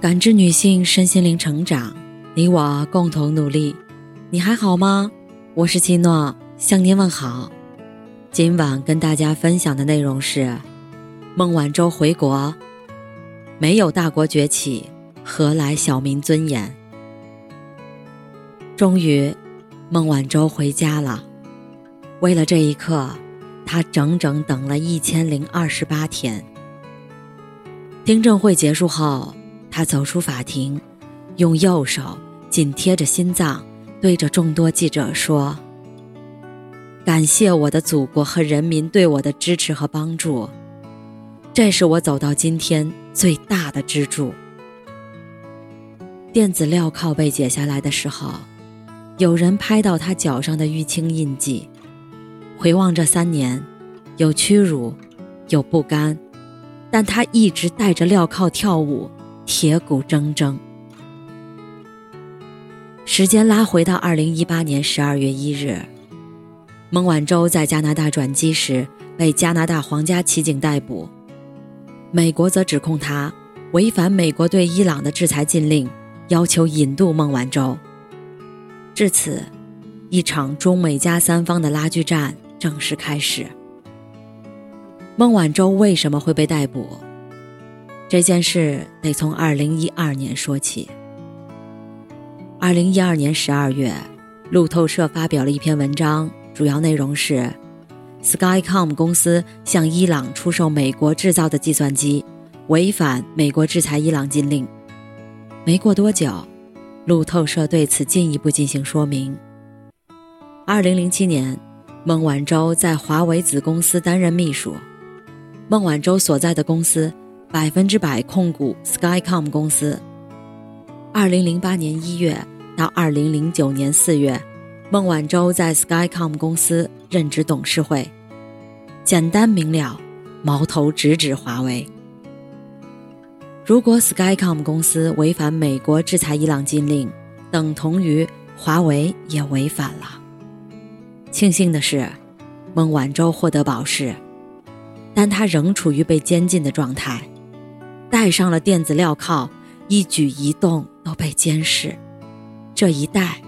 感知女性身心灵成长，你我共同努力。你还好吗？我是七诺，向您问好。今晚跟大家分享的内容是：孟晚舟回国，没有大国崛起，何来小民尊严？终于，孟晚舟回家了。为了这一刻，她整整等了一千零二十八天。听证会结束后。他走出法庭，用右手紧贴着心脏，对着众多记者说：“感谢我的祖国和人民对我的支持和帮助，这是我走到今天最大的支柱。”电子镣铐被解下来的时候，有人拍到他脚上的淤青印记，回望这三年，有屈辱，有不甘，但他一直戴着镣铐跳舞。铁骨铮铮。时间拉回到二零一八年十二月一日，孟晚舟在加拿大转机时被加拿大皇家骑警逮捕，美国则指控他违反美国对伊朗的制裁禁令，要求引渡孟晚舟。至此，一场中美加三方的拉锯战正式开始。孟晚舟为什么会被逮捕？这件事得从二零一二年说起。二零一二年十二月，路透社发表了一篇文章，主要内容是：Skycom 公司向伊朗出售美国制造的计算机，违反美国制裁伊朗禁令。没过多久，路透社对此进一步进行说明。二零零七年，孟晚舟在华为子公司担任秘书，孟晚舟所在的公司。百分之百控股 Skycom 公司。二零零八年一月到二零零九年四月，孟晚舟在 Skycom 公司任职董事会。简单明了，矛头直指华为。如果 Skycom 公司违反美国制裁伊朗禁令，等同于华为也违反了。庆幸的是，孟晚舟获得保释，但他仍处于被监禁的状态。戴上了电子镣铐，一举一动都被监视，这一戴，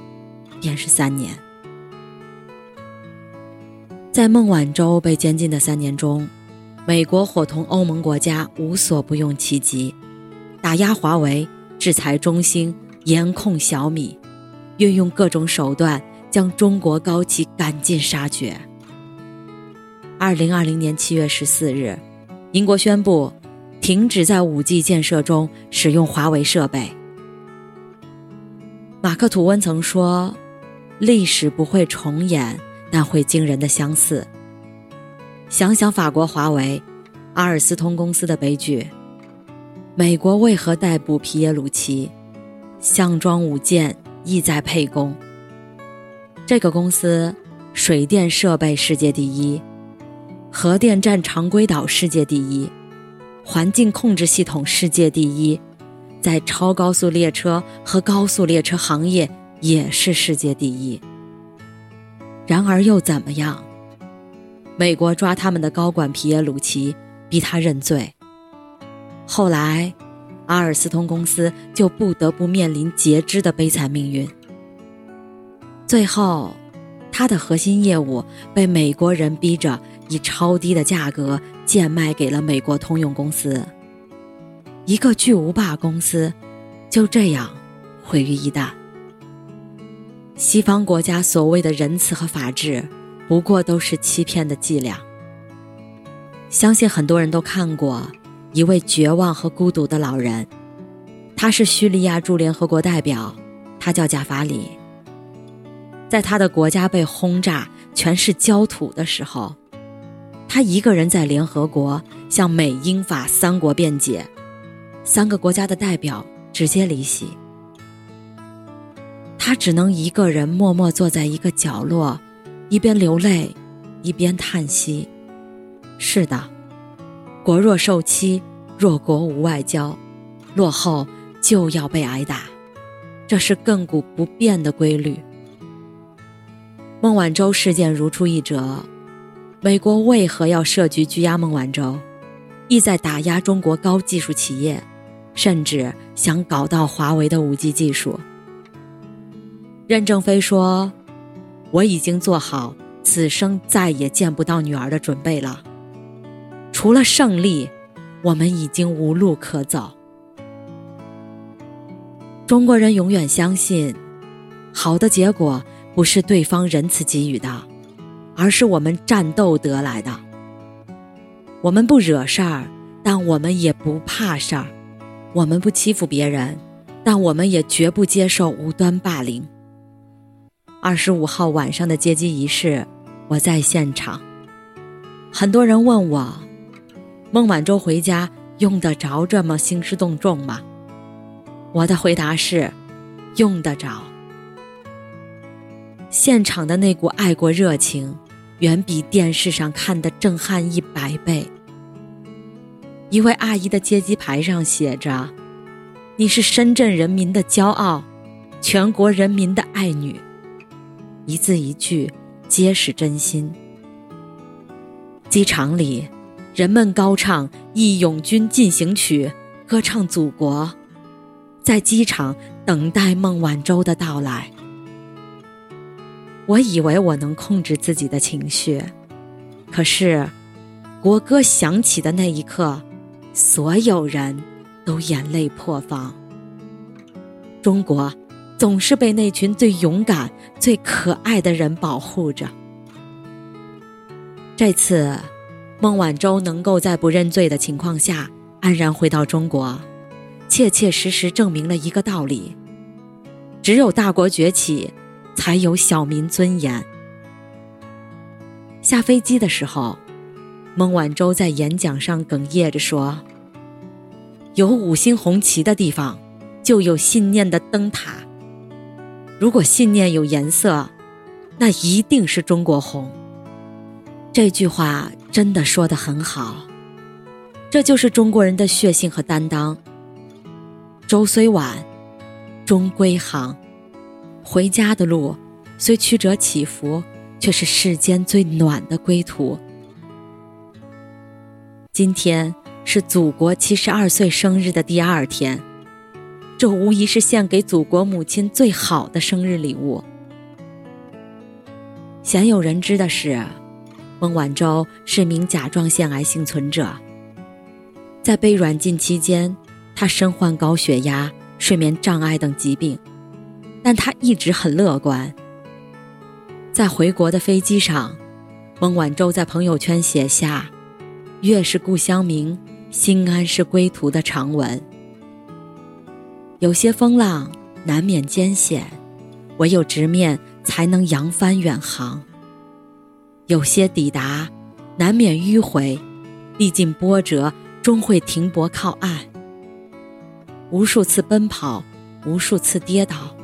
便是三年。在孟晚舟被监禁的三年中，美国伙同欧盟国家无所不用其极，打压华为，制裁中兴，严控小米，运用各种手段将中国高企赶尽杀绝。二零二零年七月十四日，英国宣布。停止在五 G 建设中使用华为设备。马克·吐温曾说：“历史不会重演，但会惊人的相似。”想想法国华为、阿尔斯通公司的悲剧，美国为何逮捕皮耶鲁奇？项庄舞剑，意在沛公。这个公司水电设备世界第一，核电站常规岛世界第一。环境控制系统世界第一，在超高速列车和高速列车行业也是世界第一。然而又怎么样？美国抓他们的高管皮耶鲁奇，逼他认罪。后来，阿尔斯通公司就不得不面临截肢的悲惨命运。最后，他的核心业务被美国人逼着。以超低的价格贱卖给了美国通用公司，一个巨无霸公司就这样毁于一旦。西方国家所谓的仁慈和法治，不过都是欺骗的伎俩。相信很多人都看过一位绝望和孤独的老人，他是叙利亚驻联合国代表，他叫贾法里。在他的国家被轰炸，全是焦土的时候。他一个人在联合国向美英法三国辩解，三个国家的代表直接离席，他只能一个人默默坐在一个角落，一边流泪，一边叹息。是的，国若受欺，弱国无外交，落后就要被挨打，这是亘古不变的规律。孟晚舟事件如出一辙。美国为何要设局拘押孟晚舟，意在打压中国高技术企业，甚至想搞到华为的五 G 技术。任正非说：“我已经做好此生再也见不到女儿的准备了。除了胜利，我们已经无路可走。”中国人永远相信，好的结果不是对方仁慈给予的，而是我们战斗得来的。我们不惹事儿，但我们也不怕事儿；我们不欺负别人，但我们也绝不接受无端霸凌。二十五号晚上的接机仪式，我在现场。很多人问我，孟晚舟回家用得着这么兴师动众吗？我的回答是，用得着。现场的那股爱国热情，远比电视上看的震撼一百倍。一位阿姨的接机牌上写着：“你是深圳人民的骄傲，全国人民的爱女。”一字一句，皆是真心。机场里，人们高唱《义勇军进行曲》，歌唱祖国。在机场等待孟晚舟的到来，我以为我能控制自己的情绪，可是国歌响起的那一刻，所有人都眼泪破防。中国总是被那群最勇敢、最可爱的人保护着。这次，孟晚舟能够在不认罪的情况下安然回到中国。切切实实证明了一个道理：只有大国崛起，才有小民尊严。下飞机的时候，孟晚舟在演讲上哽咽着说：“有五星红旗的地方，就有信念的灯塔。如果信念有颜色，那一定是中国红。”这句话真的说得很好，这就是中国人的血性和担当。舟虽晚，终归航。回家的路虽曲折起伏，却是世间最暖的归途。今天是祖国七十二岁生日的第二天，这无疑是献给祖国母亲最好的生日礼物。鲜有人知的是，孟晚舟是名甲状腺癌幸存者，在被软禁期间。她身患高血压、睡眠障碍等疾病，但他一直很乐观。在回国的飞机上，孟晚舟在朋友圈写下“月是故乡明，心安是归途”的长文。有些风浪难免艰险，唯有直面才能扬帆远航；有些抵达难免迂回，历尽波折终会停泊靠岸。无数次奔跑，无数次跌倒，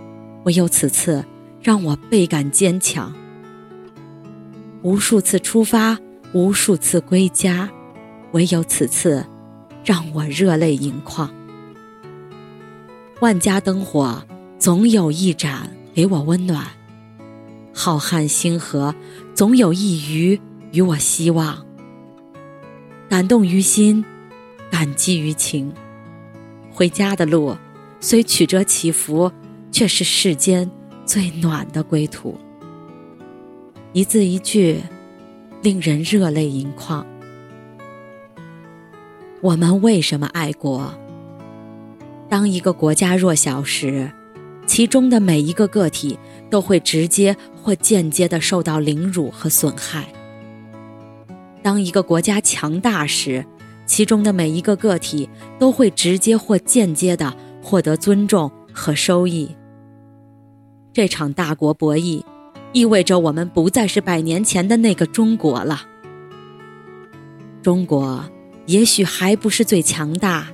唯有此次让我倍感坚强。无数次出发，无数次归家，唯有此次让我热泪盈眶。万家灯火，总有一盏给我温暖；浩瀚星河，总有一隅与我希望。感动于心，感激于情。回家的路，虽曲折起伏，却是世间最暖的归途。一字一句，令人热泪盈眶。我们为什么爱国？当一个国家弱小时，其中的每一个个体都会直接或间接的受到凌辱和损害；当一个国家强大时，其中的每一个个体都会直接或间接的获得尊重和收益。这场大国博弈，意味着我们不再是百年前的那个中国了。中国也许还不是最强大，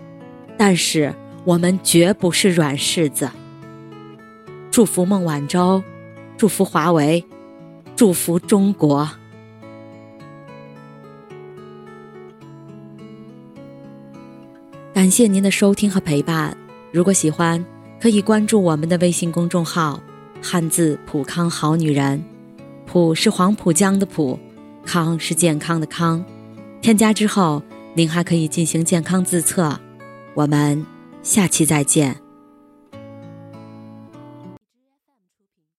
但是我们绝不是软柿子。祝福孟晚舟，祝福华为，祝福中国。感谢您的收听和陪伴。如果喜欢，可以关注我们的微信公众号“汉字普康好女人”，普是黄浦江的浦，康是健康的康。添加之后，您还可以进行健康自测。我们下期再见。